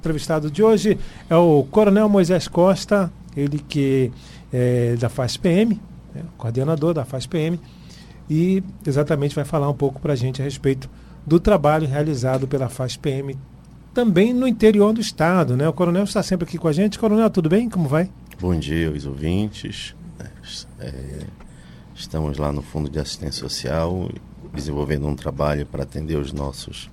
entrevistado de hoje é o Coronel Moisés Costa, ele que é da FASPM, né, coordenador da FASPM, e exatamente vai falar um pouco para a gente a respeito do trabalho realizado pela FASPM também no interior do estado. Né? O Coronel está sempre aqui com a gente. Coronel, tudo bem? Como vai? Bom dia, os ouvintes. É, estamos lá no Fundo de Assistência Social, desenvolvendo um trabalho para atender os nossos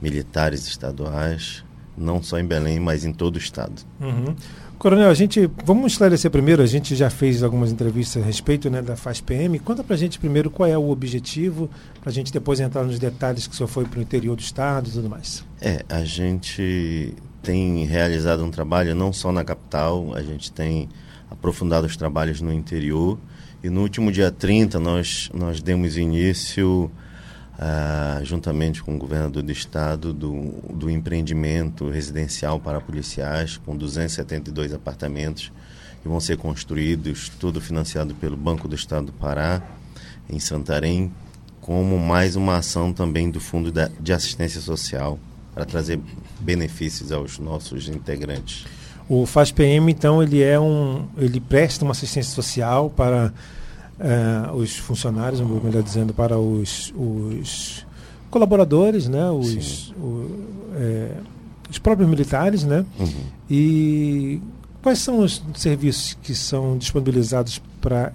militares estaduais, não só em Belém, mas em todo o estado. Uhum. Coronel, a gente vamos esclarecer primeiro. A gente já fez algumas entrevistas a respeito né, da FASPM. Conta para a gente primeiro qual é o objetivo, para a gente depois entrar nos detalhes que o senhor foi para o interior do estado e tudo mais. É, a gente tem realizado um trabalho não só na capital, a gente tem aprofundado os trabalhos no interior. E no último dia 30 nós, nós demos início ah, juntamente com o governador do estado, do, do empreendimento residencial para policiais, com 272 apartamentos que vão ser construídos, tudo financiado pelo Banco do Estado do Pará, em Santarém, como mais uma ação também do Fundo de Assistência Social para trazer benefícios aos nossos integrantes. O FASPM, então, ele é um, ele presta uma assistência social para uh, os funcionários, melhor dizendo, para os, os colaboradores, né, os, o, é, os próprios militares, né? Uhum. E quais são os serviços que são disponibilizados para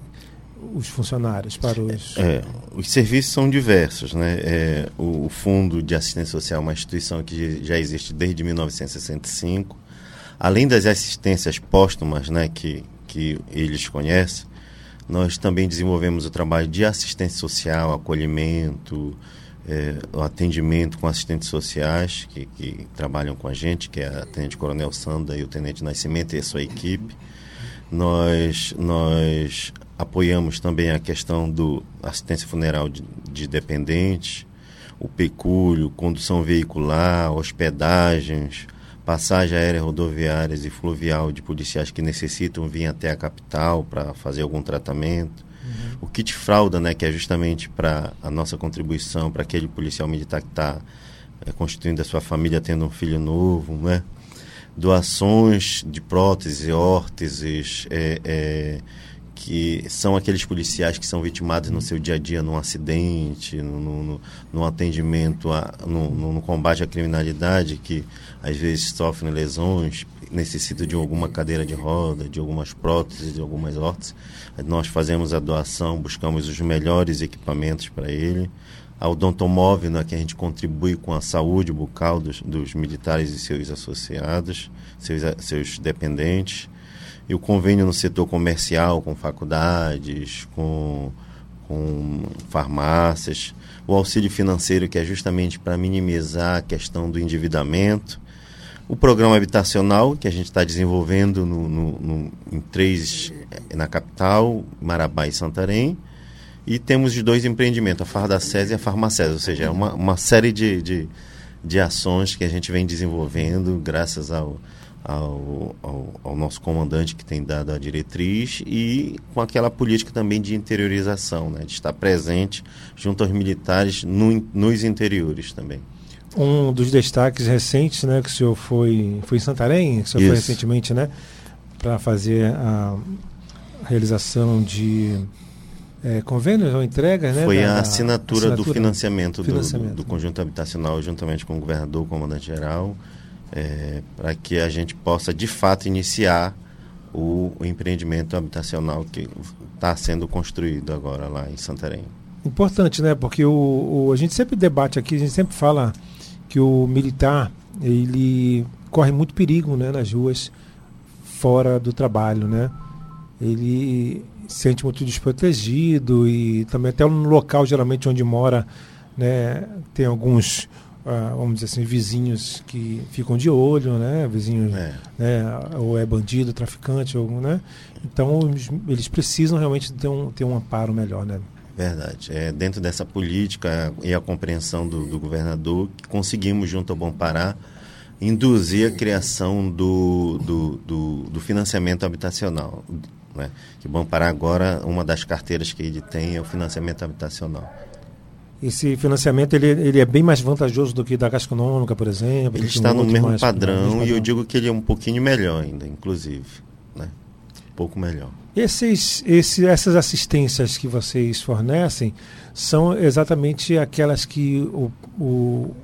os funcionários, para os... É, os serviços são diversos, né? É, o, o Fundo de Assistência Social é uma instituição que já existe desde 1965. Além das assistências póstumas, né, que, que eles conhecem, nós também desenvolvemos o trabalho de assistência social, acolhimento, é, o atendimento com assistentes sociais que, que, trabalham com a gente, que é a Tenente Coronel Sanda e o Tenente Nascimento e a sua equipe. Nós, nós apoiamos também a questão do assistência funeral de, de dependentes, o pecúlio, condução veicular, hospedagens, passagem aérea, rodoviárias e fluvial de policiais que necessitam vir até a capital para fazer algum tratamento. Uhum. O kit fralda, né, que é justamente para a nossa contribuição para aquele policial militar que está é, constituindo a sua família, tendo um filho novo, né? Doações de próteses, órteses, é, é, que são aqueles policiais que são vitimados no seu dia a dia num acidente, no, no, no atendimento, a, no, no, combate à criminalidade, que às vezes sofrem lesões, necessitam de alguma cadeira de roda, de algumas próteses, de algumas órteses. Nós fazemos a doação, buscamos os melhores equipamentos para ele. A odontomóvel, né, que a gente contribui com a saúde bucal dos, dos militares e seus associados, seus, seus dependentes e o convênio no setor comercial com faculdades, com, com farmácias, o auxílio financeiro que é justamente para minimizar a questão do endividamento, o programa habitacional que a gente está desenvolvendo no, no, no, em três eh, na capital, Marabá e Santarém, e temos os dois empreendimentos, a Farda SES e a Farmacés, ou seja, é uma, uma série de, de, de ações que a gente vem desenvolvendo graças ao, ao, ao, ao, nosso comandante que tem dado a diretriz e com aquela política também de interiorização, né, de estar presente junto aos militares no, nos interiores também. Um dos destaques recentes, né, que o senhor foi, foi em Santarém, que o senhor Isso. foi recentemente, né, para fazer a realização de é, convênios ou entregas, né? Foi da, a assinatura, assinatura do financiamento, financiamento. Do, do, do, conjunto habitacional juntamente com o governador, comandante-geral, é, para que a gente possa de fato iniciar o, o empreendimento habitacional que está sendo construído agora lá em Santarém. Importante, né? Porque o, o, a gente sempre debate aqui, a gente sempre fala que o militar ele corre muito perigo, né, nas ruas fora do trabalho, né? Ele se sente muito desprotegido e também até no local geralmente onde mora, né, tem alguns uh, vamos dizer assim, vizinhos que ficam de olho, né? Vizinhos, é. Né? ou é bandido, traficante, ou, né? Então eles precisam realmente ter um, ter um amparo melhor, né? Verdade. É, dentro dessa política e a compreensão do, do governador, conseguimos, junto ao Bom Pará, induzir a criação do, do, do, do financiamento habitacional. Né? Que Bom Pará agora, uma das carteiras que ele tem é o financiamento habitacional. Esse financiamento ele, ele é bem mais vantajoso do que da Caixa Econômica, por exemplo. Ele está no mesmo, mais, padrão, mesmo e eu digo que ele é um pouquinho melhor ainda, inclusive. Né? Um pouco melhor. Esses, esse, essas assistências que vocês fornecem são exatamente aquelas que o, o,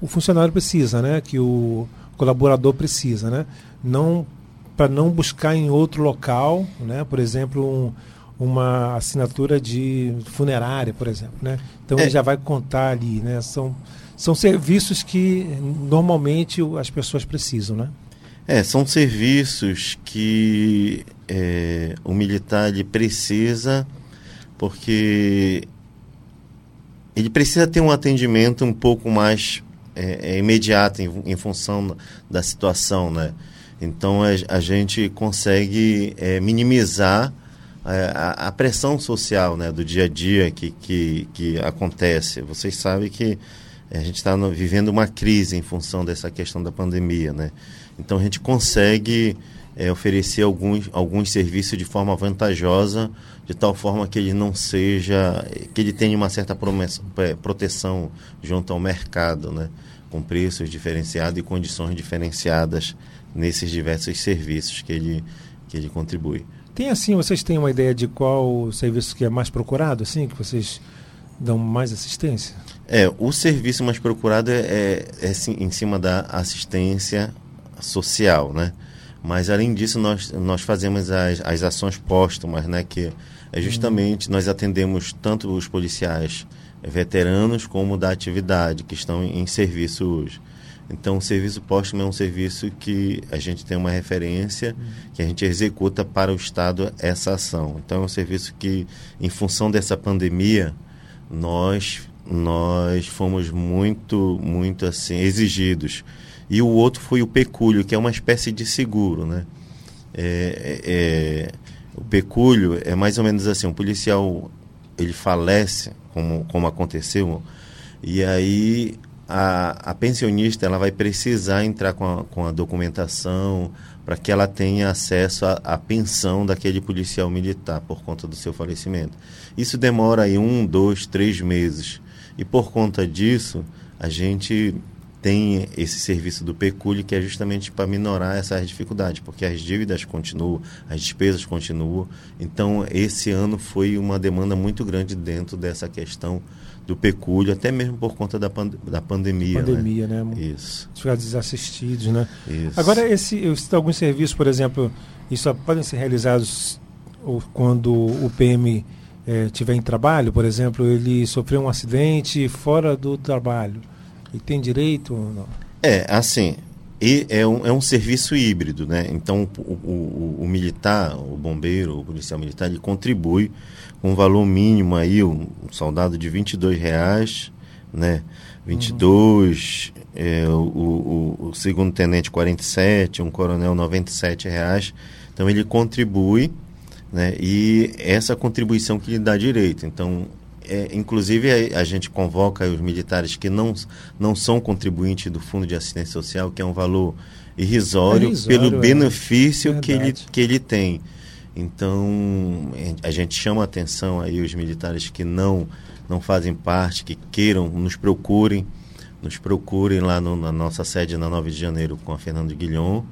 o funcionário precisa, né? que o colaborador precisa. Né? Não para não buscar em outro local, né? por exemplo, um, uma assinatura de funerária, por exemplo. Né? Então é. ele já vai contar ali. Né? São, são serviços que normalmente as pessoas precisam. Né? É, são serviços que é, o militar ele precisa porque ele precisa ter um atendimento um pouco mais é, é, imediato em, em, função da situação, né? Então a, a gente consegue é, minimizar a, a, pressão social né, do dia a dia que, que, que acontece. Vocês sabem que a gente está vivendo uma crise em função dessa questão da pandemia, né? Então a gente consegue é, oferecer alguns, alguns serviços de forma vantajosa, de tal forma que ele não seja, que ele tenha uma certa promessa, é, proteção junto ao mercado, né? com preços diferenciados e condições diferenciadas nesses diversos serviços que ele, que ele contribui. Tem assim, vocês têm uma ideia de qual serviço que é mais procurado, assim, que vocês dão mais assistência? É, o serviço mais procurado é, é, é em cima da assistência social, né? Mas além disso, nós, nós fazemos as, as ações póstumas, né? Que é justamente, nós atendemos tanto os policiais veteranos como da atividade, que estão em, em serviço hoje. Então, o serviço póstumo é um serviço que a gente tem uma referência, que a gente executa para o Estado essa ação. Então, é um serviço que, em função dessa pandemia, nós nós fomos muito, muito assim exigidos. E o outro foi o pecúlio, que é uma espécie de seguro, né? É, é, é o pecúlio é mais ou menos assim, um policial ele falece, como, como aconteceu, e aí a, a pensionista ela vai precisar entrar com a, com a documentação para que ela tenha acesso à pensão daquele policial militar por conta do seu falecimento. Isso demora aí um, dois, três meses. E por conta disso, a gente tem esse serviço do pecúlio que é justamente para minorar essas dificuldades, porque as dívidas continuam, as despesas continuam. Então, esse ano foi uma demanda muito grande dentro dessa questão do pecúlio, até mesmo por conta da, pand da pandemia. Né? Pandemia, né? né? Isso. Ficar desassistidos, né? Isso. Agora, esse, eu cito alguns serviços, por exemplo, isso podem ser realizados quando o PM é, tiver em trabalho, por exemplo, ele sofreu um acidente fora do trabalho e tem direito ou não? É, assim, e é um, é um serviço híbrido, né? Então, o, o, o, militar, o bombeiro, o policial militar, ele contribui com um valor mínimo aí, um, soldado de 22 reais, né? 22, uhum. é, o, o, o, segundo tenente 47, um coronel 97 reais. Então, ele contribui, né? E essa contribuição que lhe dá direito. Então, é, inclusive a, a, gente convoca os militares que não, não são contribuintes do Fundo de Assistência Social, que é um valor irrisório, é irrisório pelo é. benefício que, ele, que ele tem. Então, a gente chama a atenção aí os militares que não, não fazem parte, que queiram, nos procurem, nos procurem lá no, na nossa sede na 9 de janeiro com a Fernando Guilhom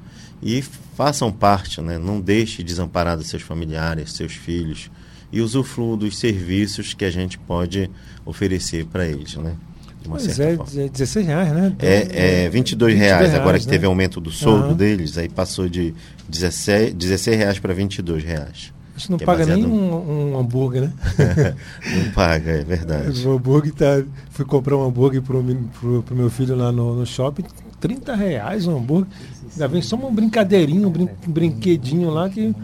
e façam parte, né? não deixe desamparados seus familiares, seus filhos, e usufruam dos serviços que a gente pode oferecer para eles, né? De uma pois é, forma. 16 reais, né? É, é 22 reais, reais agora que né? teve aumento do soldo uhum. deles, aí passou de 16, 16 reais para R$ reais. A gente não é paga é nem um, um, hambúrguer, né? não paga, é verdade. O hambúrguer tá. Fui comprar um hambúrguer pro, pro, pro meu filho lá no, no shopping, 30 reais um hambúrguer. Ainda vem só um brincadeirinho, brin, um brinquedinho lá que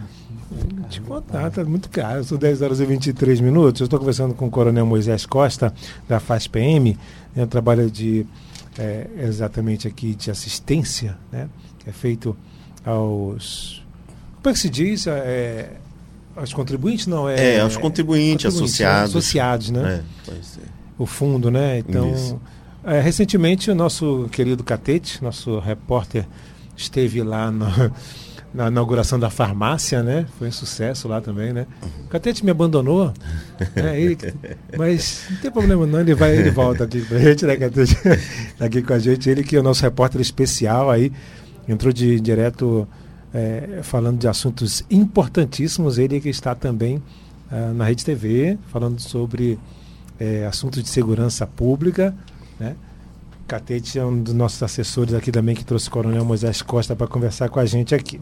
te contar, tá muito caro. São 10 horas e 23 minutos. Eu estou conversando com o Coronel Moisés Costa, da FASPM, né, trabalho de é, exatamente aqui de assistência, né? Que é feito aos. Como é que se diz? É, aos contribuintes, não? É, é aos contribuintes, contribuintes associados. Associados, né? É, o fundo, né? Então. É, recentemente o nosso querido Catete, nosso repórter, esteve lá no, na inauguração da farmácia, né? Foi um sucesso lá também, né? O Catete me abandonou, né? Ele, mas não tem problema não, ele vai, ele volta aqui pra gente, né, Catete? Tá aqui com a gente, ele que é o nosso repórter especial aí, entrou de direto é, falando de assuntos importantíssimos, ele que está também uh, na Rede TV, falando sobre é, assuntos de segurança pública, né? Catete é um dos nossos assessores aqui também que trouxe o Coronel Moisés Costa para conversar com a gente aqui.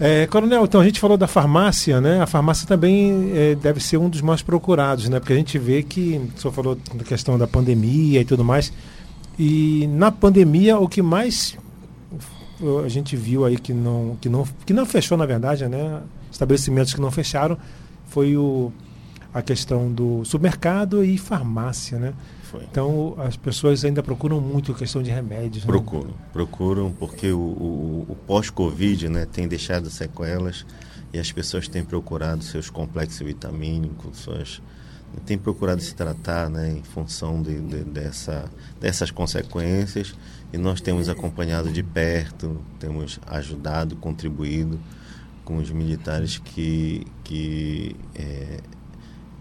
É, Coronel, então a gente falou da farmácia, né? A farmácia também é, deve ser um dos mais procurados, né? Porque a gente vê que o senhor falou da questão da pandemia e tudo mais. E na pandemia o que mais a gente viu aí que não que não que não fechou na verdade, né? Estabelecimentos que não fecharam foi o a questão do supermercado e farmácia, né? Foi. Então as pessoas ainda procuram muito a questão de remédios. Né? Procuram, né? procuram porque o, o, o pós-Covid né, tem deixado sequelas e as pessoas têm procurado seus complexos vitamínicos, suas tem procurado se tratar né, em função de, de, dessa, dessas consequências e nós temos acompanhado de perto, temos ajudado, contribuído com os militares que, que é,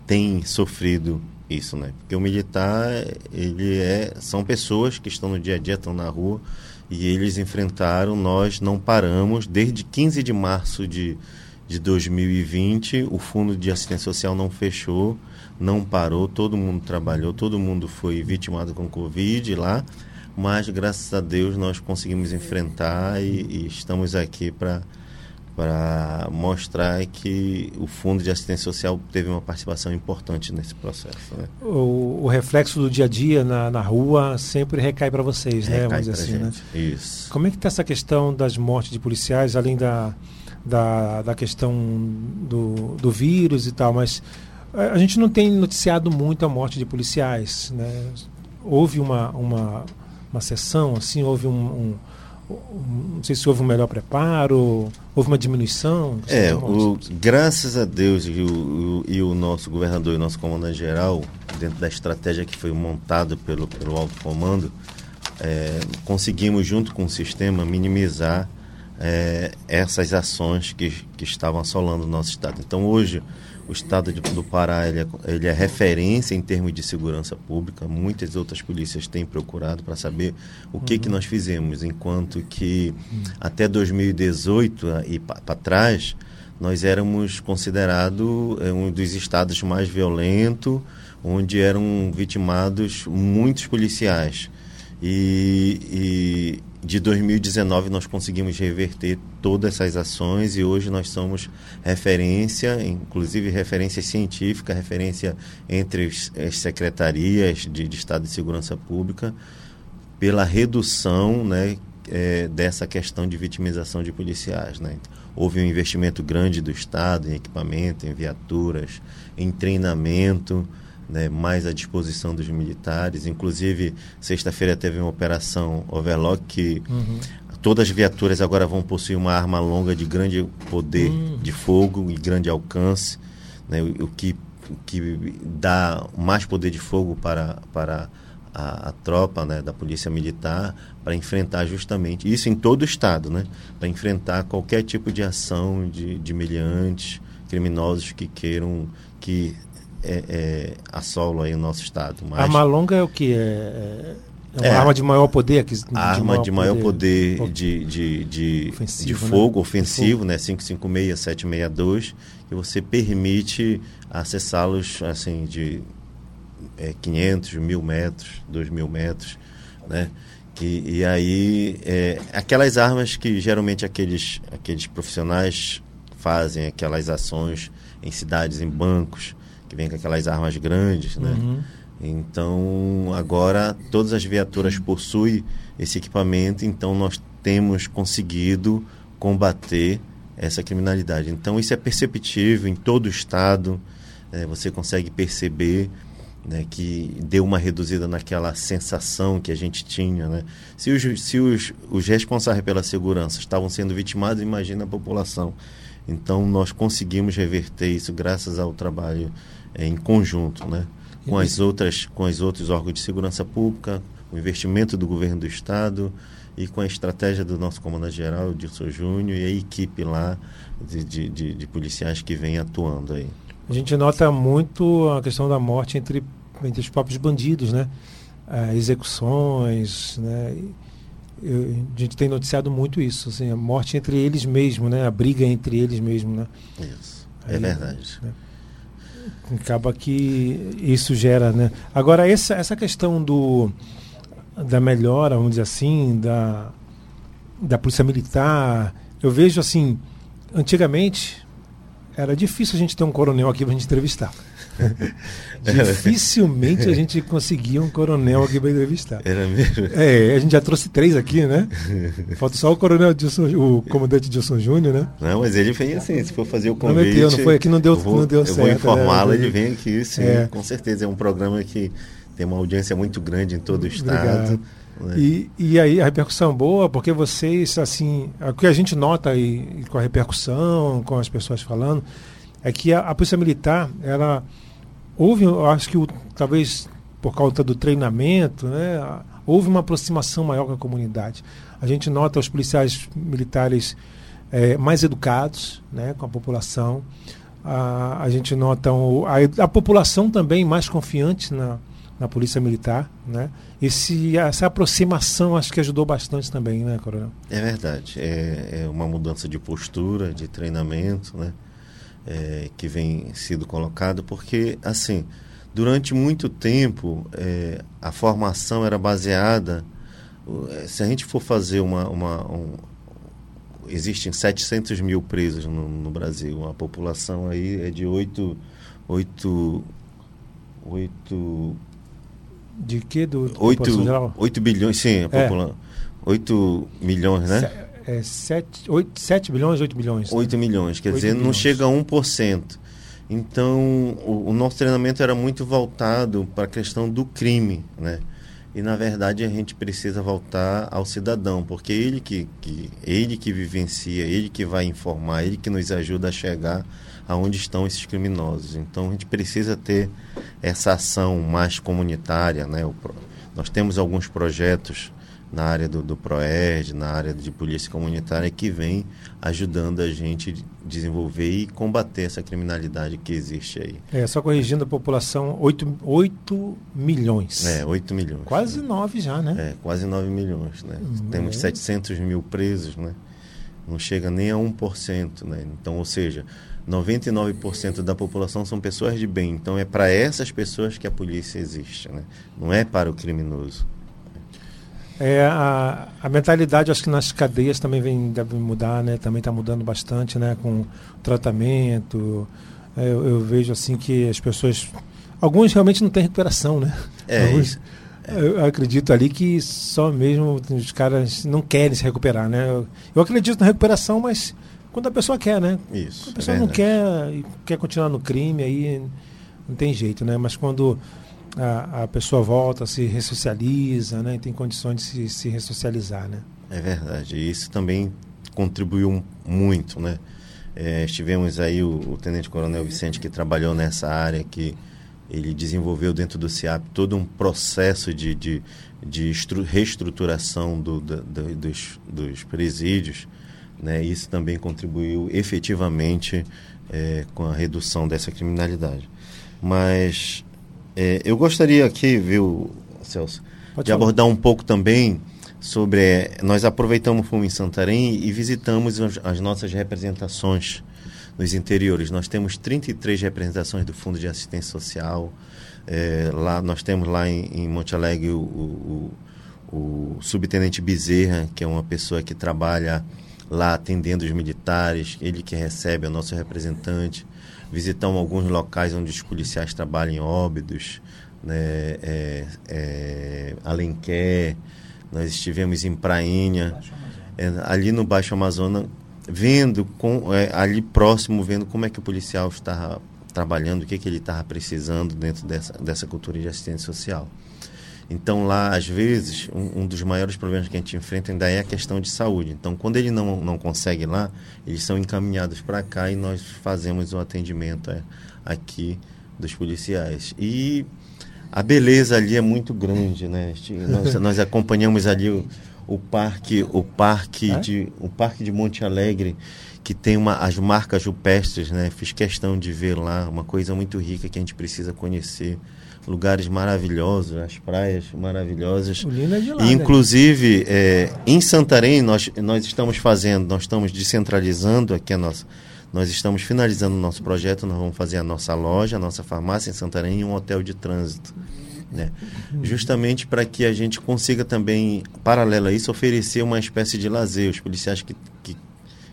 têm sofrido isso, né? Porque o militar, ele é, são pessoas que estão no dia a dia, estão na rua e eles enfrentaram, nós não paramos. Desde 15 de março de, de 2020, o Fundo de Assistência Social não fechou, não parou, todo mundo trabalhou, todo mundo foi vitimado com Covid lá, mas graças a Deus nós conseguimos enfrentar e, e estamos aqui para para mostrar que o Fundo de Assistência Social teve uma participação importante nesse processo. Né? O, o, reflexo do dia a dia na, na rua sempre recai para vocês, né? recai né? Vamos dizer assim, né? Isso. Como é que está essa questão das mortes de policiais, além da, da, da questão do, do vírus e tal, mas a, a gente não tem noticiado muito a morte de policiais, né? Houve uma, uma, uma sessão, assim, houve um, um não sei se houve um melhor preparo, houve uma diminuição? É, o, graças a Deus e o, e o nosso governador e o nosso comandante-geral, dentro da estratégia que foi montada pelo, pelo alto comando, é, conseguimos, junto com o sistema, minimizar é, essas ações que, que estavam assolando o nosso estado. Então, hoje, o estado de, do Pará ele é, ele é, referência em termos de segurança pública. Muitas outras polícias têm procurado para saber o que, uhum. que nós fizemos, enquanto que uhum. até 2018 e para trás nós éramos considerados é, um dos estados mais violentos, onde eram vitimados muitos policiais. E, e, de 2019 nós conseguimos reverter todas essas ações e hoje nós somos referência, inclusive referência científica, referência entre as secretarias de, de Estado de Segurança Pública, pela redução né, é, dessa questão de vitimização de policiais. Né? Houve um investimento grande do Estado em equipamento, em viaturas, em treinamento né, mais à disposição dos militares. Inclusive, sexta-feira teve uma operação Overlock que uhum. todas as viaturas agora vão possuir uma arma longa de grande poder uhum. de fogo e grande alcance, né, o, o, que, o que dá mais poder de fogo para, para a, a, tropa né, da polícia militar para enfrentar justamente isso em todo o estado, né, para enfrentar qualquer tipo de ação de, de miliantes, criminosos que queiram que é, é, assolo aí o nosso estado. Mas... Arma longa é o que? É, é uma é, arma de maior poder? Que, de arma maior de maior poder, poder de, de, de, ofensivo, de né? fogo né? ofensivo, né? 556, 762, que você permite acessá-los assim, de é, 500, mil metros, 2 mil metros, né? Que, e aí, é, aquelas armas que geralmente aqueles, aqueles profissionais fazem, aquelas ações em cidades, em bancos, que vem com aquelas armas grandes, né? Uhum. Então, agora todas as viaturas possuem esse equipamento, então nós temos conseguido combater essa criminalidade. Então, isso é perceptível em todo o estado, é, você consegue perceber né, que deu uma reduzida naquela sensação que a gente tinha. Né? Se, os, se os, os responsáveis pela segurança estavam sendo vitimados, imagina a população. Então, nós conseguimos reverter isso graças ao trabalho é, em conjunto, né? com as outras, com os outros órgãos de segurança pública, o investimento do governo do estado e com a estratégia do nosso comandante-geral, o Dilson Júnior, e a equipe lá de, de, de, policiais que vem atuando aí. A gente nota muito a questão da morte entre, entre os próprios bandidos, né? Ah, execuções, né? Eu, a gente tem noticiado muito isso, assim, a morte entre eles mesmos, né? A briga entre eles mesmos, né? Isso, é verdade. Né? Acaba que isso gera, né? Agora, essa, essa questão do da melhora, vamos dizer assim, da, da polícia militar, eu vejo assim, antigamente era difícil a gente ter um coronel aqui para gente entrevistar. Dificilmente a gente conseguia um coronel aqui para entrevistar. Era mesmo? É, a gente já trouxe três aqui, né? Falta só o coronel Dilson, o comandante Dilson Júnior, né? Não, mas ele vem assim, se for fazer o convite. Prometeu, não foi aqui, não deu, vou, não deu eu certo. vou né? informá-lo, ele vem aqui, sim, é. com certeza. É um programa que tem uma audiência muito grande em todo o estado. Né? E, e aí a repercussão boa, porque vocês, assim, o que a gente nota aí, com a repercussão, com as pessoas falando, é que a, a Polícia Militar, ela houve, eu acho que o, talvez por causa do treinamento, né, houve uma aproximação maior com a comunidade. A gente nota os policiais militares é, mais educados né, com a população. A, a gente nota o, a, a população também mais confiante na, na polícia militar, né? Esse, essa aproximação acho que ajudou bastante também, né, Coronel? É verdade. É, é uma mudança de postura, de treinamento, né? É, que vem sido colocado, porque, assim, durante muito tempo, é, a formação era baseada. É, se a gente for fazer uma. uma um, existem 700 mil presos no, no, Brasil, a população aí é de 8. 8, 8 de que? Do, 8, 8 bilhões, sim, a é. população. 8 milhões, né? É 7, 8, 7 bilhões, 8 milhões. 8 né? milhões, quer 8 dizer, milhões. não chega a 1%. Então, o, o, nosso treinamento era muito voltado para a questão do crime, né? E, na verdade, a gente precisa voltar ao cidadão, porque ele que, que, ele que vivencia, ele que vai informar, ele que nos ajuda a chegar aonde estão esses criminosos. Então a gente precisa ter essa ação mais comunitária, né? O, nós temos alguns projetos na área do, do PROERD, na área de polícia comunitária, que vem ajudando a gente desenvolver e combater essa criminalidade que existe aí. É, só corrigindo a população, 8, 8 milhões. É, 8 milhões. Quase né? 9 já, né? É, quase 9 milhões, né? Temos é. 700 mil presos, né? Não chega nem a 1%, né? Então, ou seja, 99% da população são pessoas de bem. Então é para essas pessoas que a polícia existe, né? não é para o criminoso. É, a, a mentalidade, acho que nas cadeias também vem, deve mudar, né? Também está mudando bastante, né? Com o tratamento. É, eu, eu, vejo assim que as pessoas. Alguns realmente não têm recuperação, né? É, Alguns, eu acredito ali que só mesmo os caras não querem se recuperar, né? Eu, eu acredito na recuperação, mas quando a pessoa quer, né? Isso. Quando a pessoa é não quer e quer continuar no crime, aí não tem jeito, né? Mas quando a, a pessoa volta, se ressocializa, né? E tem condições de se, se ressocializar, né? É verdade. Isso também contribuiu muito, né? É, estivemos aí o, o Tenente Coronel Vicente que trabalhou nessa área que ele desenvolveu dentro do CIAP todo um processo de, de, de reestruturação do, do, dos, dos presídios né? Isso também contribuiu efetivamente é, com a redução dessa criminalidade. Mas é, eu gostaria aqui, viu, Celso, Pode de falar. abordar um pouco também sobre. É, nós aproveitamos o Fumo em Santarém e visitamos as, as nossas representações nos interiores. Nós temos 33 representações do Fundo de Assistência Social. É, lá nós temos lá em, em Monte Alegre o, o, o, subtenente Bezerra, que é uma pessoa que trabalha lá atendendo os militares, ele que recebe, é o nosso representante. Visitamos alguns locais onde os policiais trabalham em Óbidos, né, é, é, Alenquer, nós estivemos em Prainha, é, ali no Baixo Amazonas, vendo, com, é, ali próximo, vendo como é que o policial está trabalhando, o que, que ele estava precisando dentro dessa, dessa cultura de assistência social. Então, lá, às vezes, um, um, dos maiores problemas que a gente enfrenta ainda é a questão de saúde. Então, quando ele não, não consegue lá, eles são encaminhados para cá e nós fazemos o atendimento é, aqui dos policiais. E a beleza ali é muito grande, né? Nós, nós acompanhamos ali o, o parque, o parque É? de, o parque de Monte Alegre que tem uma, as marcas rupestres, né? Fiz questão de ver lá, uma coisa muito rica que a gente precisa conhecer, lugares maravilhosos, as praias maravilhosas. O lindo é de lá. E, né? inclusive, é, em Santarém, nós, nós estamos fazendo, nós estamos descentralizando aqui a nossa. Nós estamos finalizando o nosso projeto, nós vamos fazer a nossa loja, a nossa farmácia em Santarém e um hotel de trânsito. Né? Justamente para que a gente consiga também, paralelo a isso, oferecer uma espécie de lazer. Os policiais que, que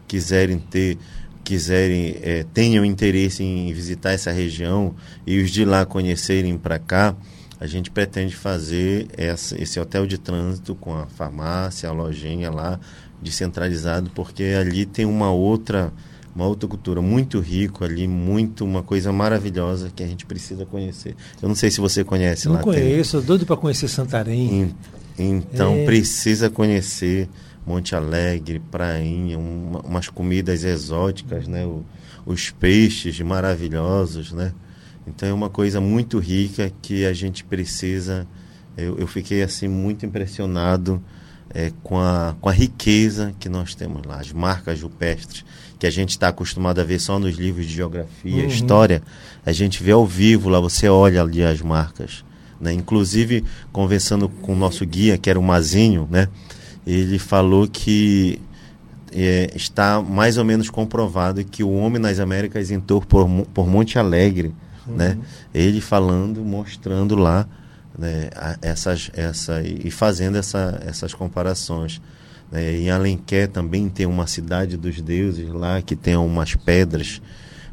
quiserem ter, quiserem, é, tenham interesse em visitar essa região e os de lá conhecerem para cá, a gente pretende fazer essa, esse hotel de trânsito com a farmácia, a lojinha lá, descentralizado, porque ali tem uma outra uma outra cultura muito rico ali, muito uma coisa maravilhosa que a gente precisa conhecer. Eu não sei se você conhece Não lá. tem- conheço, doido para conhecer Santarém. En- Então É. precisa conhecer Monte Alegre, Prainha, uma- umas comidas exóticas, né? O- os peixes maravilhosos, né? Então é uma coisa muito rica que a gente precisa. Eu, eu fiquei assim muito impressionado é, com, a, com a riqueza que nós temos lá, as marcas rupestres que a gente está acostumado a ver só nos livros de geografia, Uhum. história. A gente vê ao vivo lá, você olha ali as marcas. Né? Inclusive, conversando com o nosso guia, que era o Mazinho, né? Ele falou que é, está mais ou menos comprovado que o homem nas Américas entrou por, por Monte Alegre. Né? Ele falando, mostrando lá né, essas, essa, e fazendo essa, essas comparações. né? Em Alenquer também tem uma cidade dos deuses lá que tem umas pedras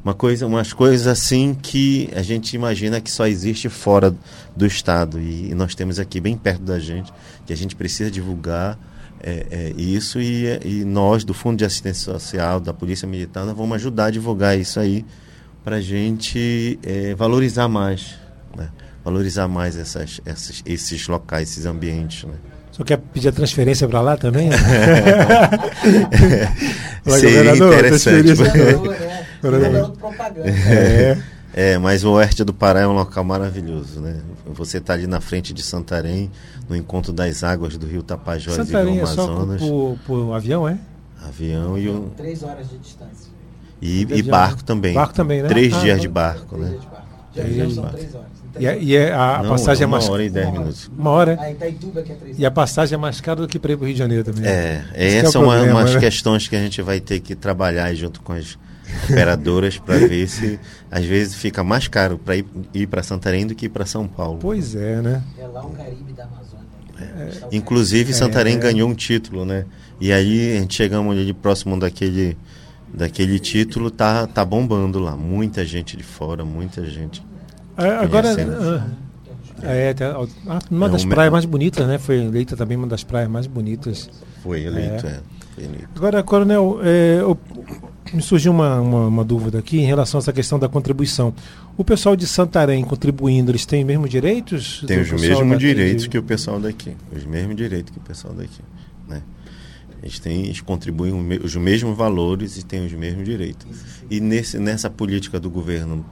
uma coisa, umas coisas assim que a gente imagina que só existe fora do estado e, e nós temos aqui bem perto da gente que a gente precisa divulgar é, é, isso e, e nós do Fundo de Assistência Social da Polícia Militar nós vamos ajudar a divulgar isso aí para a gente é, valorizar mais, né? valorizar mais essas, essas, esses locais, esses ambientes. Né? Só quer pedir a transferência para lá também? Vai, Seria governador, interessante. transferência. Governador? Governador. Garoto propaganda. É. É, mas o Oeste do Pará é um local maravilhoso, né? Você está ali na frente de Santarém, no encontro das águas do rio Tapajós Santarém e é do só Amazonas, por, por avião, é? avião e, o, Três horas de distância. e, e barco né? também. Barco também, né? Três Ah, dias não. de barco, Três né? dias de barco. Três de são barco. três horas. E, é- e é a, a Não, passagem é uma mais hora e dez Uma minutos. Uma hora, é? Ah, Itaituba que é três E a passagem é mais cara do que para ir para o Rio de Janeiro também. É, que é essas o são uma- problema, umas né? questões que a gente vai ter que trabalhar junto com as operadoras para ver se às vezes fica mais caro para ir, ir para Santarém do que ir para São Paulo. Pois é, né? É lá o Caribe da Amazônia. O Inclusive, É, Santarém é. ganhou um título, né? E aí a gente chegamos ali próximo daquele, daquele título, tá, tá bombando lá. Muita gente de fora, muita gente. É, Agora, é, uma É, das me- praias mais bonitas, né? Foi eleita também uma das praias mais bonitas. Foi eleito, é. foi eleito. Agora, Coronel, é, eu- me surgiu uma, uma, uma dúvida aqui em relação a essa questão da contribuição. O pessoal de Santarém contribuindo, eles têm os mesmos direitos? Tem os mesmos direitos de- que o pessoal daqui. Os mesmos direitos que o pessoal daqui. Né? Eles, têm, eles contribuem os mesmos valores e têm os mesmos direitos. E nesse, nessa política do governo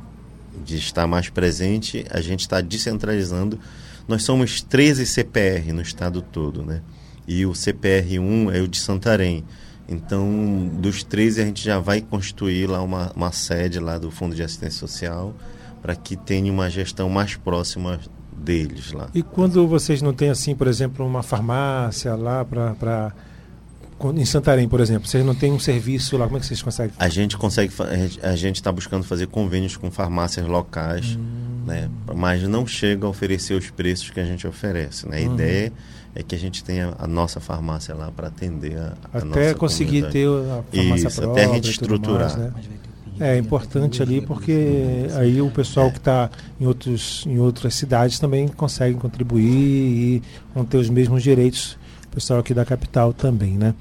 de estar mais presente, a gente está descentralizando. Nós somos 13 CPR no estado todo, né? E o CPR1 é o de Santarém. Então, dos 13, a gente já vai constituir lá uma, uma sede lá do Fundo de Assistência Social para que tenha uma gestão mais próxima deles lá. E quando vocês não têm, assim, por exemplo, uma farmácia lá para. Em Santarém, por exemplo, vocês não têm um serviço lá, como é que vocês conseguem? A gente consegue, a gente- está buscando fazer convênios com farmácias locais, Hum. né? Mas não chega a oferecer os preços que a gente oferece, né? A Uhum. ideia é que a gente tenha a nossa farmácia lá para atender a, a Até nossa conseguir comunidade. ter a farmácia Isso, até a própria gente e tudo estruturar. mais, né? É importante ali porque aí o pessoal que está em, outros, em outras cidades também consegue contribuir e vão ter os mesmos direitos, pessoal aqui da capital também, né?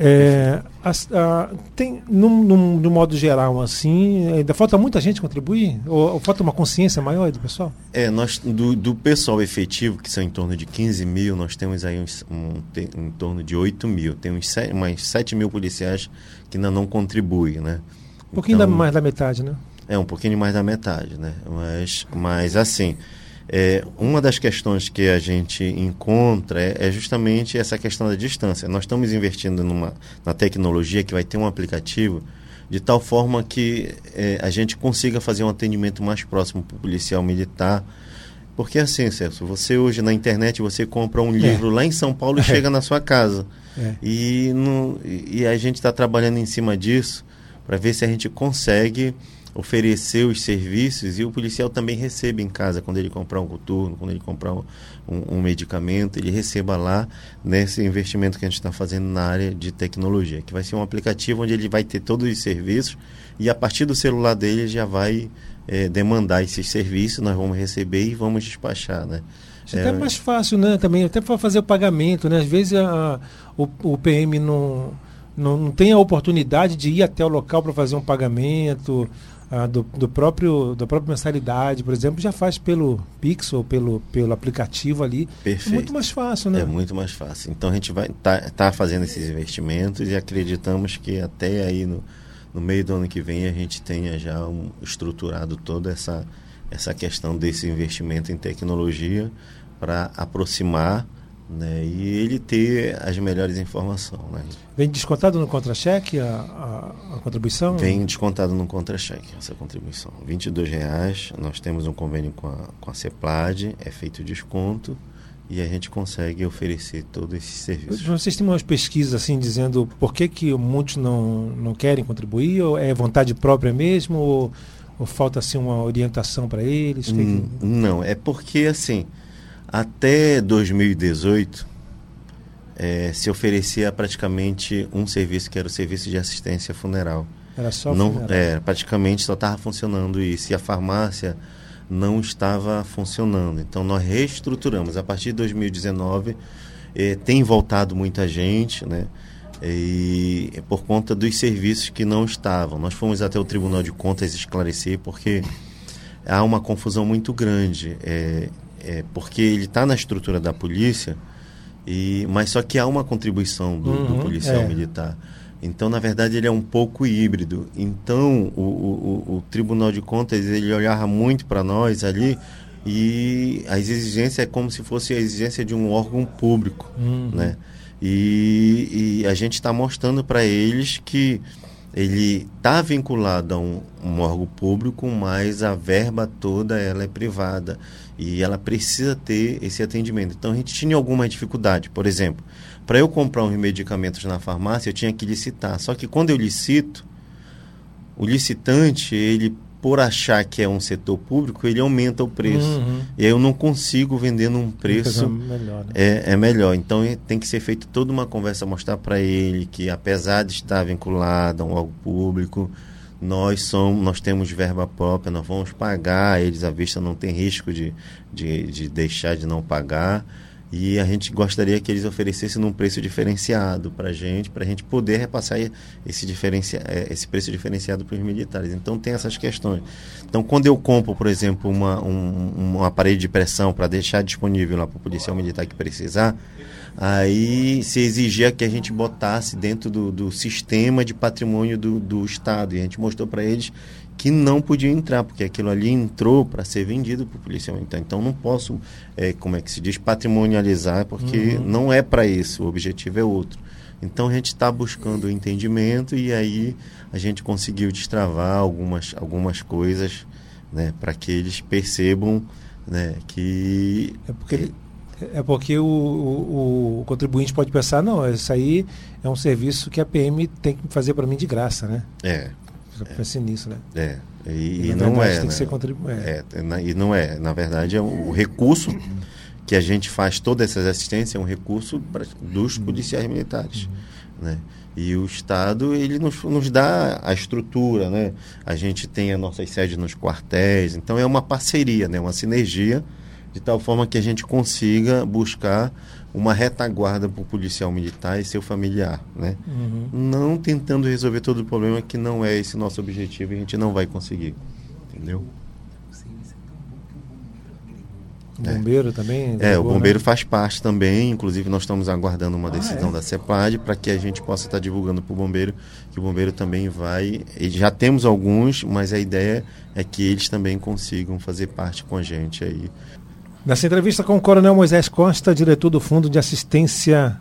É, as- a- tem, num, num, de modo geral, assim, ainda falta muita gente contribuir? Ou, ou falta uma consciência maior do pessoal? É, nós do, do pessoal efetivo, que são em torno de 15 mil, nós temos aí uns, um, tem- em torno de 8 mil. Tem uns 7, mais 7 mil policiais que ainda não contribuem, né? Um pouquinho Então, mais da metade, né? É, um pouquinho mais da metade, né? Mas, mas assim, É, uma das questões que a gente encontra é, é, justamente essa questão da distância. Nós estamos investindo numa, na tecnologia que vai ter um aplicativo de tal forma que é, a gente consiga fazer um atendimento mais próximo para o policial militar. Porque assim, Celso, você hoje na internet você compra um livro é. lá em São Paulo e chega na sua casa. É. E, no, e a gente está trabalhando em cima disso para ver se a gente consegue oferecer os serviços e o policial também recebe em casa quando ele comprar um coturno, quando ele comprar um, um, um medicamento, ele receba lá nesse investimento que a gente está fazendo na área de tecnologia, que vai ser um aplicativo onde ele vai ter todos os serviços e a partir do celular dele já vai é, demandar esses serviços, nós vamos receber e vamos despachar, né? É, até mais fácil, né? Também até para fazer o pagamento, né? Às vezes a, o, o PM não, não, não tem a oportunidade de ir até o local para fazer um pagamento ah, do, do, próprio da própria mensalidade, por exemplo, já faz pelo Pix ou pelo, pelo aplicativo ali. Perfeito. É muito mais fácil, né? É muito mais fácil. Então a gente vai tá, tá fazendo esses investimentos e acreditamos que até aí no, no meio do ano que vem a gente tenha já um, estruturado toda essa, essa questão desse investimento em tecnologia para aproximar né, e ele ter as melhores informações. Né? Vem descontado no contra-cheque a, a, a, contribuição? Vem descontado no contra-cheque essa contribuição. R$ reais. Nós temos um convênio com a, com a CEPLAD, é feito desconto e a gente consegue oferecer todos esses serviços. Vocês têm umas pesquisas assim dizendo por que, que muitos não, não querem contribuir? Ou é vontade própria mesmo? Ou, ou falta assim uma orientação para eles? Hum, que... Não, é porque assim até 2018, é, se oferecia praticamente um serviço que era o serviço de assistência funeral. Era só não, funeral. É, praticamente só estava funcionando isso. E a farmácia não estava funcionando. Então nós reestruturamos. A partir de 2019 é, tem voltado muita gente, né? E é por conta dos serviços que não estavam. Nós fomos até o Tribunal de Contas esclarecer porque há uma confusão muito grande. É, é, porque ele está na estrutura da polícia, e, mas só que há uma contribuição do, uhum, do policial é. militar. Então, na verdade, ele é um pouco híbrido. Então, o, o, o Tribunal de Contas ele olhava muito para nós ali e a exigência é como se fosse a exigência de um órgão público, uhum. né? E, e a gente está mostrando para eles que ele está vinculado a um, um, órgão público, mas a verba toda ela é privada e ela precisa ter esse atendimento. Então a gente tinha alguma dificuldade. Por exemplo, para eu comprar uns medicamentos na farmácia, eu tinha que licitar. Só que quando eu licito, o licitante, ele por achar que é um setor público, ele aumenta o preço. Uhum. E aí eu não consigo vender num preço. Melhor, né? é, é melhor. Então tem que ser feita toda uma conversa, mostrar para ele que, apesar de estar vinculado a um órgão público, nós somos, nós temos verba própria, nós vamos pagar eles à vista, não tem risco de, de, de deixar de não pagar e a gente gostaria que eles oferecessem num preço diferenciado para a gente, para a gente poder repassar esse, diferencia, é, esse preço diferenciado para os militares. Então tem essas questões. Então quando eu compro, por exemplo, uma, um, um aparelho de pressão para deixar disponível lá para o policial militar que precisar, aí se exigia que a gente botasse dentro do, do sistema de patrimônio do, do Estado. E a gente mostrou para eles que não podiam entrar, porque aquilo ali entrou para ser vendido para o policial militar. Então não posso, é, como é que se diz, patrimonializar, porque uhum. não é para isso, o objetivo é outro. Então a gente está buscando o entendimento e aí a gente conseguiu destravar algumas, algumas coisas né, para que eles percebam né, que. É porque, é porque o, o, o, contribuinte pode pensar, não, isso aí é um serviço que a PM tem que fazer para mim de graça, né? É. Já é. nisso, né? É. E, e não verdade, é. Tem né? que ser contribu é. é. E não é. Na verdade, é o recurso que a gente faz toda essa assistência é um recurso pra, dos policiais militares. Uhum. Né? E o Estado, ele nos, nos dá a estrutura, né? A gente tem as nossas sedes nos quartéis, então é uma parceria, né? Uma sinergia, de tal forma que a gente consiga buscar uma retaguarda para o policial militar e seu familiar, né? Uhum. Não tentando resolver todo o problema que não é esse nosso objetivo e a gente não vai conseguir, entendeu? O bombeiro é. também? É, o bombeiro né? faz parte também. Inclusive, nós estamos aguardando uma ah, decisão é? da CEPAD para que a gente possa estar divulgando para o bombeiro que o bombeiro também vai. E já temos alguns, mas a ideia é que eles também consigam fazer parte com a gente aí Nessa entrevista com o Coronel Moisés Costa, diretor do Fundo de Assistência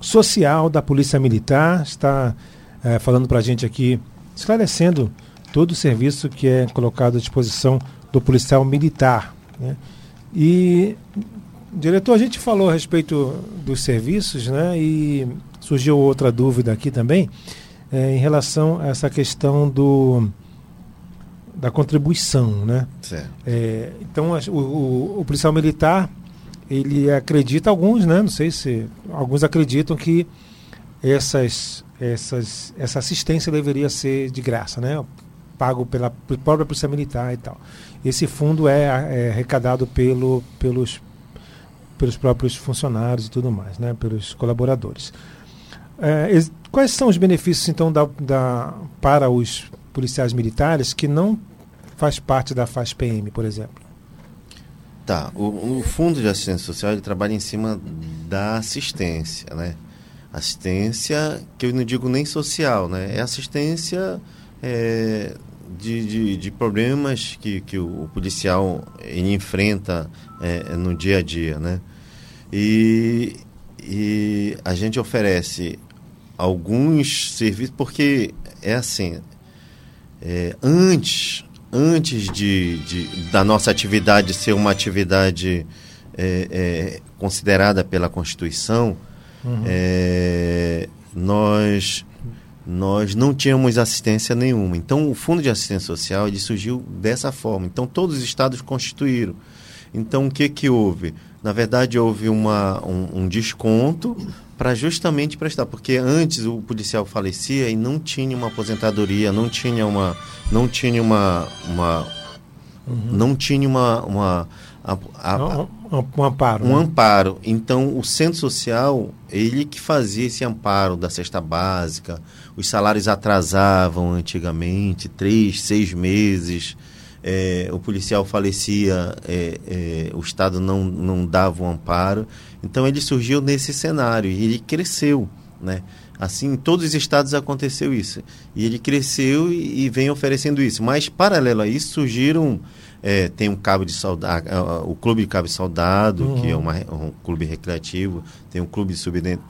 Social da Polícia Militar, está eh, falando para a gente aqui, esclarecendo todo o serviço que é colocado à disposição do policial militar. Né? E, diretor, a gente falou a respeito dos serviços, né? E surgiu outra dúvida aqui também, eh, em relação a essa questão do da contribuição, né? É, então o, o, o, policial militar ele acredita alguns, né? Não sei se alguns acreditam que essas, essas, essa assistência deveria ser de graça, né? Pago pela própria polícia militar e tal. Esse fundo é, é arrecadado pelo, pelos pelos próprios funcionários e tudo mais, né? Pelos colaboradores. É, quais são os benefícios então da, da para os policiais militares que não faz parte da FASPM, por exemplo? Tá, o, o, Fundo de Assistência Social ele trabalha em cima da assistência, né? Assistência que eu não digo nem social, né? É assistência é, de, de, de, problemas que, que o, policial ele enfrenta é, no dia a dia, né? E, e a gente oferece alguns serviços porque é assim é, antes, antes de, de, da nossa atividade ser uma atividade é, é, considerada pela Constituição, uhum. É, nós, nós não tínhamos assistência nenhuma. Então, o Fundo de Assistência Social ele surgiu dessa forma. Então, todos os estados constituíram. Então, o que, que houve? Na verdade, houve uma, um, um desconto para justamente prestar, porque antes o policial falecia e não tinha uma aposentadoria, não tinha uma, não tinha uma, uma uhum. não tinha uma, uma a, a, um, um, amparo. Um né? amparo. Então, o centro social, ele que fazia esse amparo da cesta básica. Os salários atrasavam antigamente, três, seis meses é, o policial falecia, é, é, o Estado não, não dava o um amparo. Então ele surgiu nesse cenário e ele cresceu, né? Assim, em todos os estados aconteceu isso. E ele cresceu e, e vem oferecendo isso. Mas, paralelo a isso, surgiram... É, tem um cabo de soldado, o clube de cabo de soldado, uhum. que é uma, um clube recreativo, tem um clube de subtenente,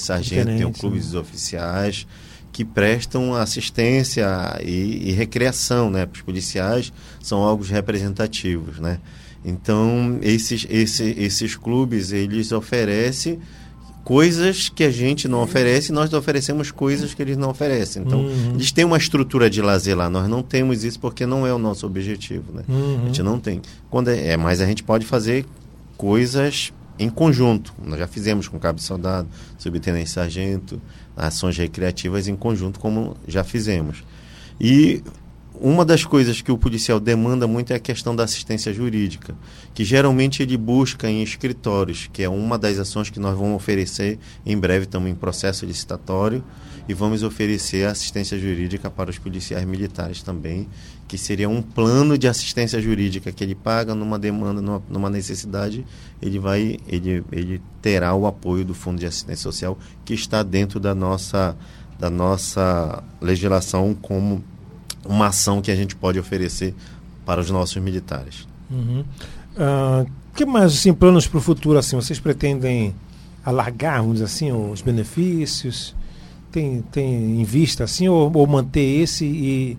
sargento, tem um clube né? dos oficiais que prestam assistência e, e recreação né, para os policiais, são algo representativos. Né? Então, esses, esses, esses clubes, eles oferecem coisas que a gente não oferece, nós oferecemos coisas que eles não oferecem. Então, uhum. eles têm uma estrutura de lazer lá. Nós não temos isso porque não é o nosso objetivo, né? Uhum. A gente não tem. Quando é, é, mas a gente pode fazer coisas em conjunto. Nós já fizemos com Cabo Soldado, Subtenente Sargento, ações recreativas em conjunto, como já fizemos. E uma das coisas que o policial demanda muito é a questão da assistência jurídica, que geralmente ele busca em escritórios, que é uma das ações que nós vamos oferecer em breve, estamos em processo licitatório, e vamos oferecer assistência jurídica para os policiais militares também, que seria um plano de assistência jurídica que ele paga numa demanda, numa, numa, necessidade, ele vai, ele, ele terá o apoio do Fundo de Assistência Social que está dentro da nossa, da nossa legislação como uma ação que a gente pode oferecer para os nossos militares. Uhum. Uh, que mais assim planos para o futuro assim? Vocês pretendem alargar, vamos dizer assim, os benefícios? Tem, tem em vista assim ou, ou manter esse e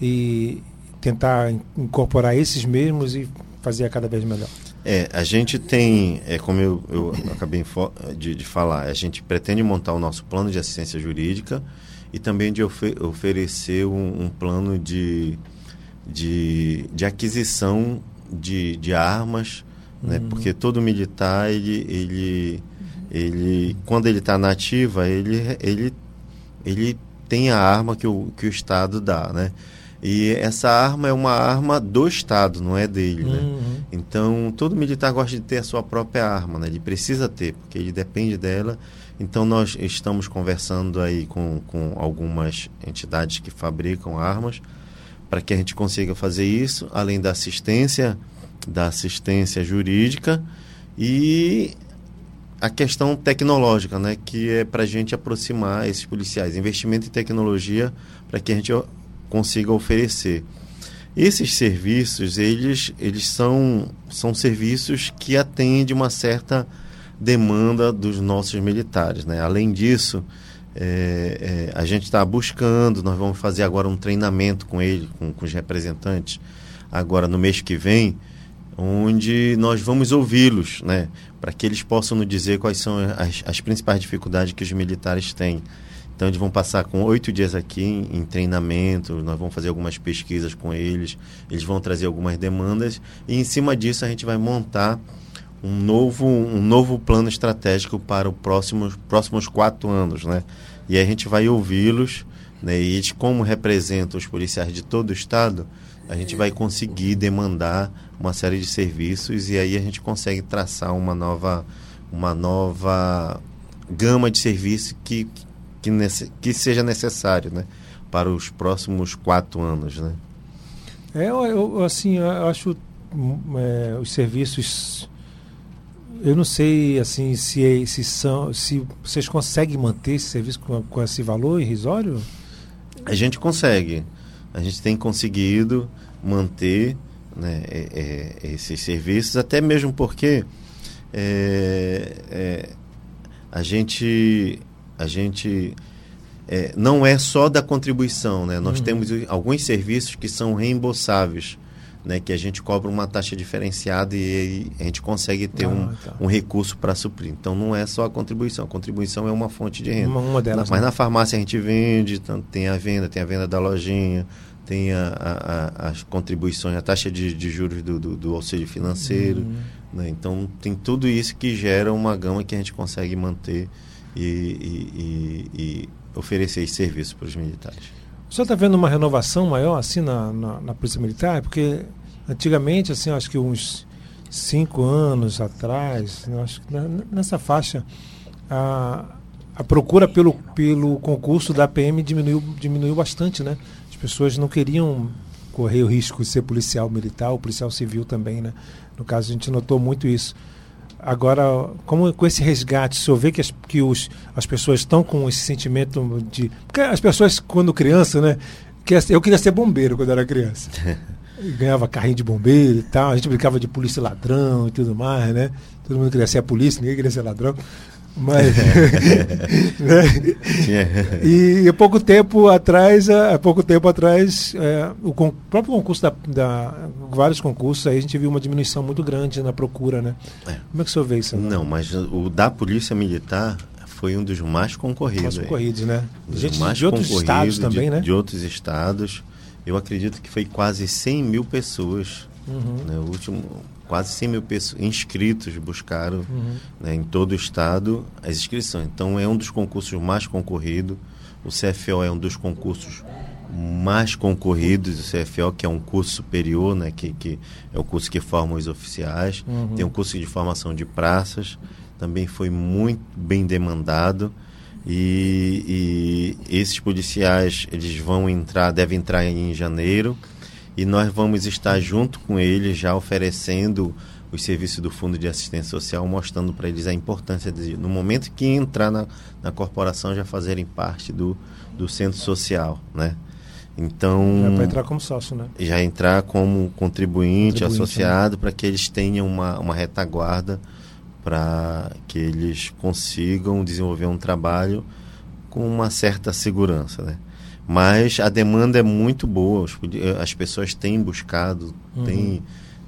e tentar incorporar esses mesmos e fazer cada vez melhor. É, a gente tem, é, como eu, eu acabei de, de, falar, a gente pretende montar o nosso plano de assistência jurídica e também de ofer oferecer um, um, plano de, de, de aquisição de, de armas, né? Uhum. porque todo militar, ele, ele, ele quando ele está na ativa, ele, ele, ele tem a arma que o, que o Estado dá, né? E essa arma é uma arma do Estado, não é dele, né? uhum. Então, todo militar gosta de ter a sua própria arma, né? Ele precisa ter, porque ele depende dela. Então, nós estamos conversando aí com, com algumas entidades que fabricam armas para que a gente consiga fazer isso, além da assistência, da assistência jurídica e a questão tecnológica, né? Que é para a gente aproximar esses policiais. Investimento em tecnologia para que a gente consiga oferecer. Esses serviços, eles, eles são, são serviços que atendem uma certa demanda dos nossos militares. Né? Além disso, é, é, a gente está buscando, nós vamos fazer agora um treinamento com ele, com, com os representantes, agora no mês que vem, onde nós vamos ouvi-los, né? para que eles possam nos dizer quais são as, as principais dificuldades que os militares têm. Então eles vão passar com oito dias aqui em, treinamento, nós vamos fazer algumas pesquisas com eles, eles vão trazer algumas demandas e em cima disso a gente vai montar um novo, um novo plano estratégico para os próximos, próximos quatro anos, né? E a gente vai ouvi-los, né? E eles, como representam os policiais de todo o estado, a gente vai conseguir demandar uma série de serviços e aí a gente consegue traçar uma nova, uma nova gama de serviços que, que, nesse, que seja necessário, né? Para os próximos quatro anos, né? É, eu, assim, eu acho é, os serviços eu não sei assim se, se são se vocês conseguem manter esse serviço com, com esse valor irrisório a gente consegue a gente tem conseguido manter né, é, é, esses serviços até mesmo porque é, é a gente a gente é, não é só da contribuição né nós uhum. temos alguns serviços que são reembolsáveis né, que a gente cobra uma taxa diferenciada e, a gente consegue ter ah, um, tá. um recurso para suprir. Então não é só a contribuição, a contribuição é uma fonte de renda. Uma, uma delas, mas né? na farmácia a gente vende, tem a venda, tem a venda da lojinha, tem a, a, as contribuições, a taxa de, de juros do, do, do, auxílio financeiro. Uhum. Né? Então tem tudo isso que gera uma gama que a gente consegue manter e, e, e, oferecer esse serviço para os militares. O senhor está vendo uma renovação maior assim na, na, na, Polícia Militar? Porque antigamente, assim, acho que uns cinco anos atrás, acho que nessa faixa, a, a procura pelo, pelo concurso da PM diminuiu, diminuiu bastante, né? As pessoas não queriam correr o risco de ser policial militar ou policial civil também, né? No caso, a gente notou muito isso. Agora, como com esse resgate, o senhor vê que as, que os, as pessoas estão com esse sentimento de. Porque as pessoas, quando criança, né? Eu queria ser bombeiro quando era criança. Ganhava carrinho de bombeiro e tal. A gente brincava de polícia ladrão e tudo mais, né? Todo mundo queria ser a polícia, ninguém queria ser ladrão. Mas. né? e há pouco tempo atrás, há pouco tempo atrás, é, o con próprio concurso da, da, vários concursos, aí a gente viu uma diminuição muito grande na procura, né? É. Como é que o senhor vê isso? Não, mas o da Polícia Militar foi um dos mais concorridos. Mais concorridos, né? Gente mais de outros estados também, de, né? De outros estados. Eu acredito que foi quase 100 mil pessoas. Uhum. Né? O último, quase 100 mil pessoas, inscritos buscaram uhum. né, em todo o estado as inscrições. Então é um dos concursos mais concorridos. O CFO é um dos concursos mais concorridos do CFO, que é um curso superior, né, que, que é o curso que forma os oficiais. Uhum. Tem um curso de formação de praças, também foi muito bem demandado. E, e esses policiais eles vão entrar, devem entrar em janeiro e nós vamos estar junto com eles já oferecendo os serviços do Fundo de Assistência Social, mostrando para eles a importância de, no momento que entrar na, na corporação, já fazerem parte do, do centro social, né? Então... Já para entrar como sócio, né? Já entrar como contribuinte, contribuinte né? associado, né? para que eles tenham uma, uma retaguarda para que eles consigam desenvolver um trabalho com uma certa segurança, né? Mas a demanda é muito boa, as pessoas têm buscado, uhum. têm,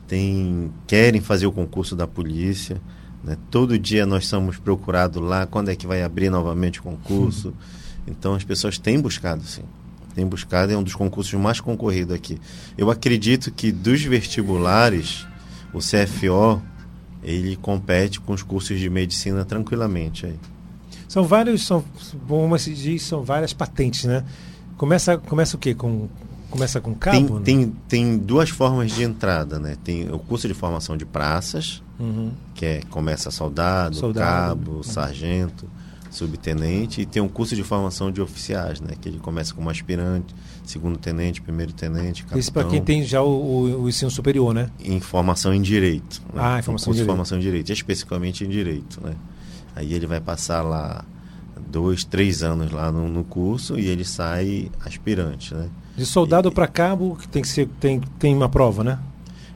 têm, querem fazer o concurso da polícia. Né? Todo dia nós somos procurados lá, quando é que vai abrir novamente o concurso. Uhum. Então as pessoas têm buscado, sim. Têm buscado, é um dos concursos mais concorridos aqui. Eu acredito que dos vestibulares, o CFO, ele compete com os cursos de medicina tranquilamente aí. São vários, são, como se diz, são várias patentes, né? Começa, começa o quê? Com, começa com cabo? Tem, né? tem, tem duas formas de entrada, né? Tem o curso de formação de praças, uhum. que é, começa soldado, soldado cabo, uhum. sargento, subtenente, e tem um curso de formação de oficiais, né? Que ele começa como aspirante, segundo tenente, primeiro tenente, capitão. Isso para quem tem já o, o, o, ensino superior, né? Em formação em direito. Né? Ah, em formação, um curso em direito. de formação em direito, especificamente em direito, né? Aí ele vai passar lá dois, três anos lá no, no curso e ele sai aspirante, né? De soldado para cabo, que tem que ser tem, tem uma prova, né?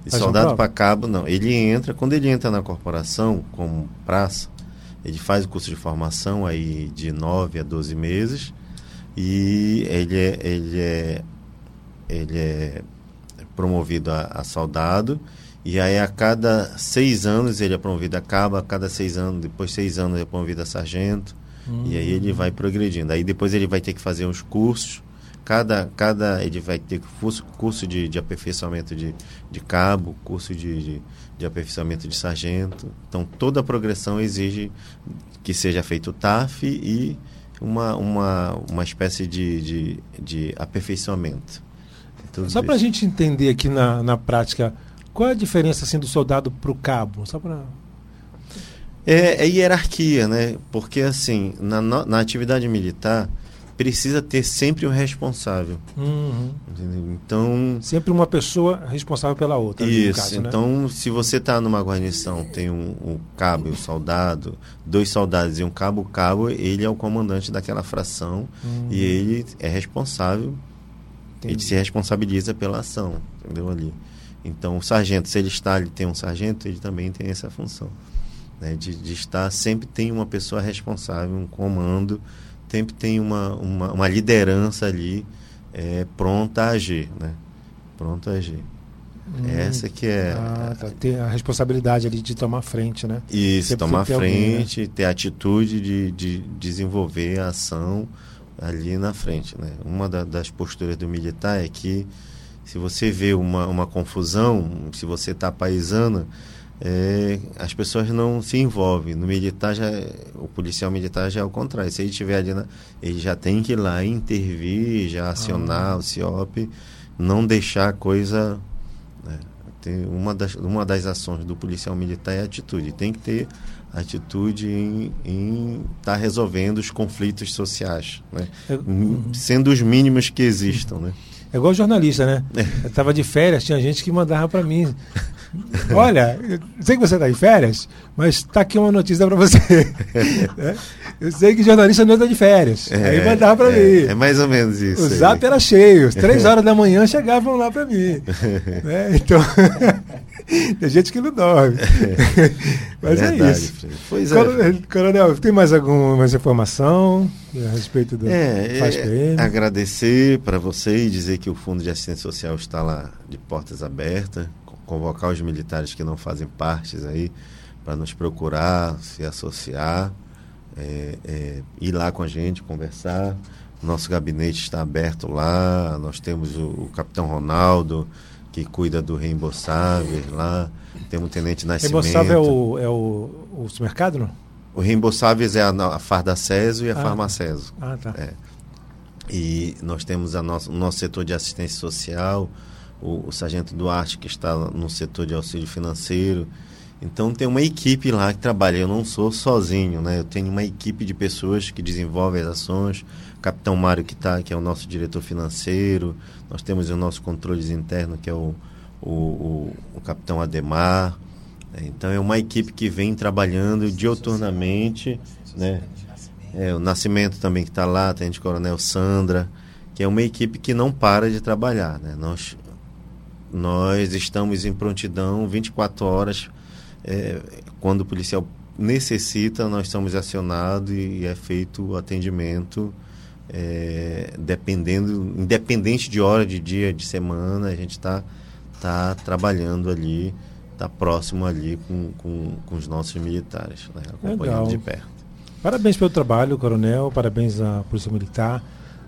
De Faz soldado para cabo, não. Ele entra, quando ele entra na corporação como praça, ele faz o curso de formação aí de 9 a 12 meses e ele é, ele é, ele é promovido a, a soldado e aí a cada seis anos ele é promovido a cabo, a cada seis anos, depois de seis anos ele é promovido a sargento e aí ele vai progredindo. Aí depois ele vai ter que fazer uns cursos. Cada, cada ele vai ter curso, curso de, de aperfeiçoamento de, de cabo, curso de, de, de aperfeiçoamento de sargento. Então toda a progressão exige que seja feito o TAF e uma, uma, uma espécie de, de, de aperfeiçoamento. Tudo Só para a gente entender aqui na, na prática, qual é a diferença assim do soldado para o cabo? Só para É, é hierarquia, né? Porque assim, na, na atividade militar precisa ter sempre um responsável. entendeu? Então, sempre uma pessoa responsável pela outra. Isso, caso, né? então se você está numa guarnição, tem um, um cabo e um soldado, dois soldados e um cabo, o cabo ele é o comandante daquela fração Hum, e ele é responsável, ele entendi. se responsabiliza pela ação, entendeu ali. Então o sargento, se ele está ali tem um sargento, ele também tem essa função, né, de, de estar sempre tem uma pessoa responsável, um comando, sempre tem uma, uma, uma liderança ali é, pronta a agir, né, pronta a agir. Hum, Essa que é ah, tá. Ter a responsabilidade ali de tomar frente, né? isso, Sempre tomar tem alguém, né? frente, ter atitude de, de desenvolver a ação ali na frente. Né? Uma da- das posturas do militar é que se você vê uma, uma confusão, se você está paisana, é, as pessoas não se envolvem. No militar, já, o policial militar já é o contrário. Se ele estiver ali, na, ele já tem que ir lá intervir, já acionar Ah. o CIOP, não deixar a coisa. né? Tem uma, das, uma das ações do policial militar é atitude. Tem que ter atitude em estar resolvendo os conflitos sociais, né? É, Hum, sendo os mínimos que existam, né? É igual jornalista, né? Eu tava de férias, tinha gente que mandava para mim. Olha, eu sei que você está de férias, mas tá aqui uma notícia para você. Né? Eu sei que jornalista não está de férias. Aí mandava para é, mim. é mais ou menos isso. O aí. zap era cheio, três horas da manhã chegavam lá para mim. né? Então, tem gente que não dorme. Mas é Verdade, isso. Fred. Pois é. Coronel, Coronel, tem mais alguma mais informação a respeito do É, Faz é, agradecer para você e dizer que o Fundo de Assistência Social está lá de portas abertas, co- convocar os militares que não fazem partes aí para nos procurar, se associar, é, é, ir lá com a gente, conversar. Nosso gabinete está aberto lá, nós temos o, o Capitão Ronaldo, que cuida do reembolsável lá, temos o Tenente Nascimento. Reembolsável é o, é o, o supermercado, não? O reembolsáveis é a, a Fardaceso e a Ah. Farmaceso. Ah, tá. É. E nós temos a nosso, o nosso setor de assistência social, o, o Sargento Duarte, que está no setor de auxílio financeiro. Então tem uma equipe lá que trabalha. Eu não sou sozinho, né? Eu tenho uma equipe de pessoas que desenvolvem as ações. O Capitão Mário, que, tá, que é o nosso diretor financeiro. Nós temos o nosso controles interno, que é o, o, o, o Capitão Ademar. Então é uma equipe que vem trabalhando dioturnamente, né? É, o Nascimento também que está lá, Tenente Coronel Sandra, que é uma equipe que não para de trabalhar. Né? Nós, nós estamos em prontidão 24 horas. É, quando o policial necessita, nós somos acionados e é feito o atendimento. é, dependendo, independente de hora, de dia, de semana, a gente está tá trabalhando ali, está próximo ali com, com, com os nossos militares, né? acompanhando Legal. de perto. Parabéns pelo trabalho, Coronel. Parabéns à Polícia Militar.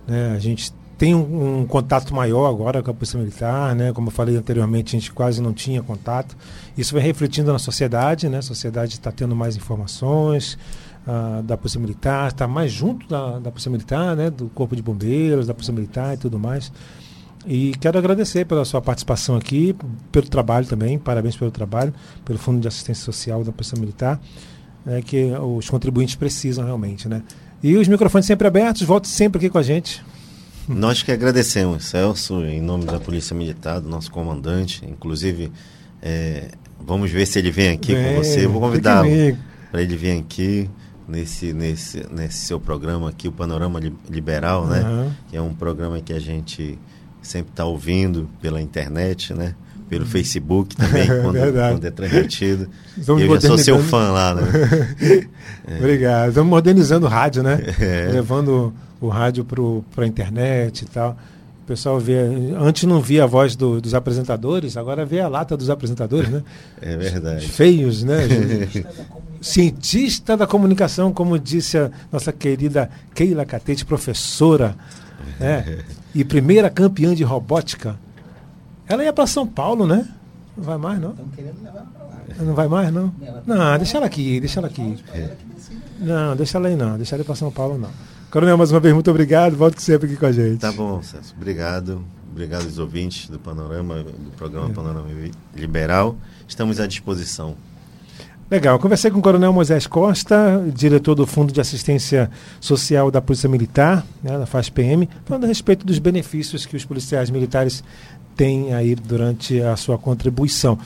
né? A gente tem um, um contato maior agora com a Polícia Militar, né? Como eu falei anteriormente, a gente quase não tinha contato. Isso vem refletindo na sociedade, né? A sociedade está tendo mais informações ah, da Polícia Militar, está mais junto da, da Polícia Militar, né? Do Corpo de Bombeiros, da Polícia Militar e tudo mais. E quero agradecer pela sua participação aqui, pelo trabalho também, parabéns pelo trabalho, pelo Fundo de Assistência Social da Polícia Militar, né, que os contribuintes precisam realmente. Né? E os microfones sempre abertos, volte sempre aqui com a gente. Nós que agradecemos, Celso, em nome da Polícia Militar, do nosso comandante. Inclusive, é, vamos ver se ele vem aqui Vem, com você. Eu vou convidá-lo para ele vir aqui. nesse, nesse, nesse seu programa aqui, o Panorama Li- Liberal, né? Aham. Que é um programa que a gente sempre está ouvindo pela internet, né? Pelo Facebook também, É quando, quando é transmitido. Estamos eu já sou seu fã lá, né? Obrigado. Estamos modernizando o rádio, né? É. Levando o rádio para a internet e tal. O pessoal vê. Antes não via a voz do- dos apresentadores, agora vê a lata dos apresentadores, né? É verdade. Feios, né? Cientista da comunicação. Cientista da comunicação, como disse a nossa querida Keila Catete, professora, né? E primeira campeã de robótica. Ela ia para São Paulo, né? Não vai mais, não? Estão querendo levar lá. Não vai mais, não? Não, deixa ela aqui, deixa ela aqui. Que decide. Não, deixa ela aí não, deixa ela ir para São Paulo não. Coronel, mais uma vez, muito obrigado. Volte sempre aqui com a gente. Tá bom, Celso. Obrigado. Obrigado aos ouvintes do Panorama, do programa Panorama Liberal. Estamos à disposição. Legal, conversei com o Coronel Moisés Costa, diretor do Fundo de Assistência Social da Polícia Militar, né, da FASPM, falando a respeito dos benefícios que os policiais militares têm aí durante a sua contribuição.